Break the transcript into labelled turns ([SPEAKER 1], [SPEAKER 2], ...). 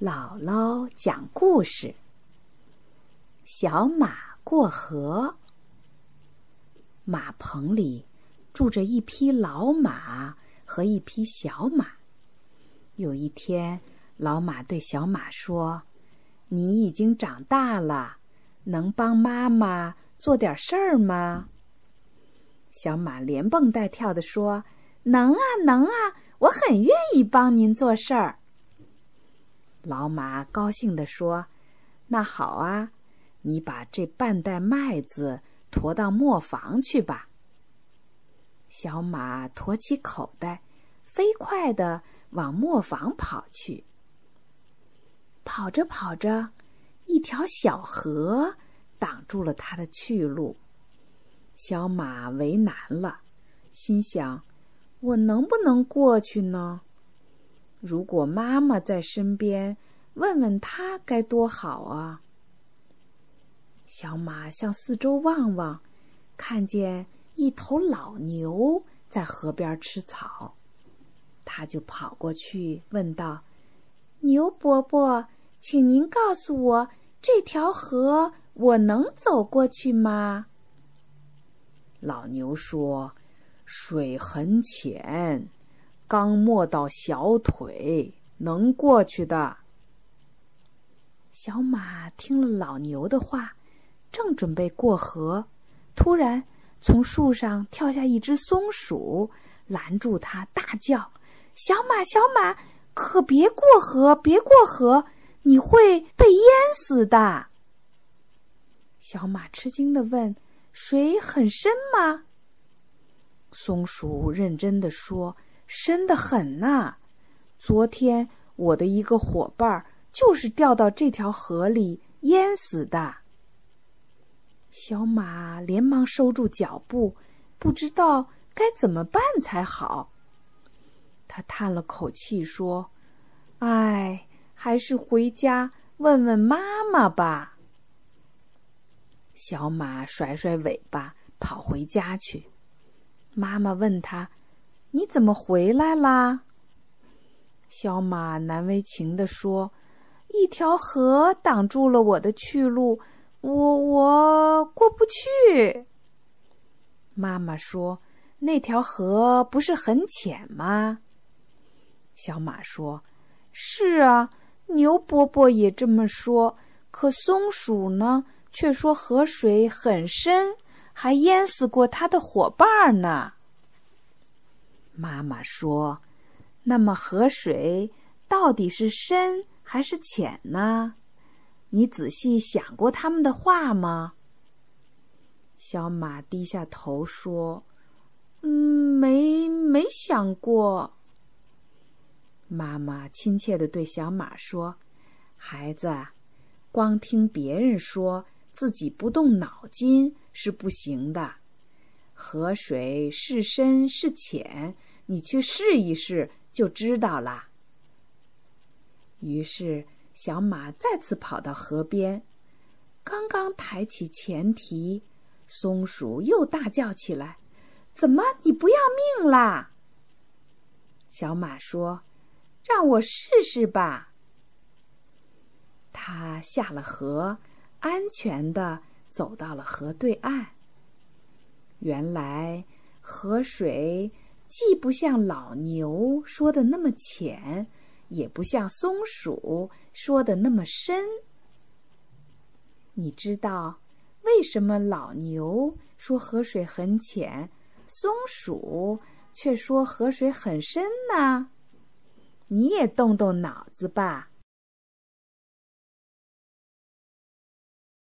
[SPEAKER 1] 姥姥讲故事：小马过河。马棚里住着一匹老马和一匹小马。有一天，老马对小马说：“你已经长大了，能帮妈妈做点事儿吗？”小马连蹦带跳的说：“能啊，能啊，我很愿意帮您做事儿。”老马高兴地说：“那好啊，你把这半袋麦子驮到磨坊去吧。”小马驮起口袋，飞快地往磨坊跑去。跑着跑着，一条小河挡住了他的去路。小马为难了，心想：“我能不能过去呢？”如果妈妈在身边，问问她该多好啊！小马向四周望望，看见一头老牛在河边吃草，他就跑过去问道：“牛伯伯，请您告诉我，这条河我能走过去吗？”
[SPEAKER 2] 老牛说：“水很浅。”刚没到小腿，能过去的。
[SPEAKER 1] 小马听了老牛的话，正准备过河，突然从树上跳下一只松鼠，拦住他，大叫：“小马，小马，可别过河，别过河，你会被淹死的！”小马吃惊的问：“水很深吗？”松鼠认真的说。深得很呐！昨天我的一个伙伴就是掉到这条河里淹死的。小马连忙收住脚步，不知道该怎么办才好。他叹了口气说：“唉，还是回家问问妈妈吧。”小马甩甩尾巴跑回家去。妈妈问他。你怎么回来啦？小马难为情地说：“一条河挡住了我的去路，我我过不去。”妈妈说：“那条河不是很浅吗？”小马说：“是啊，牛伯伯也这么说，可松鼠呢，却说河水很深，还淹死过他的伙伴呢。”妈妈说：“那么河水到底是深还是浅呢？你仔细想过他们的话吗？”小马低下头说：“嗯，没没想过。”妈妈亲切的对小马说：“孩子，光听别人说，自己不动脑筋是不行的。河水是深是浅。”你去试一试就知道啦。于是，小马再次跑到河边，刚刚抬起前蹄，松鼠又大叫起来：“怎么，你不要命啦？”小马说：“让我试试吧。”他下了河，安全的走到了河对岸。原来，河水。既不像老牛说的那么浅，也不像松鼠说的那么深。你知道为什么老牛说河水很浅，松鼠却说河水很深呢？你也动动脑子吧。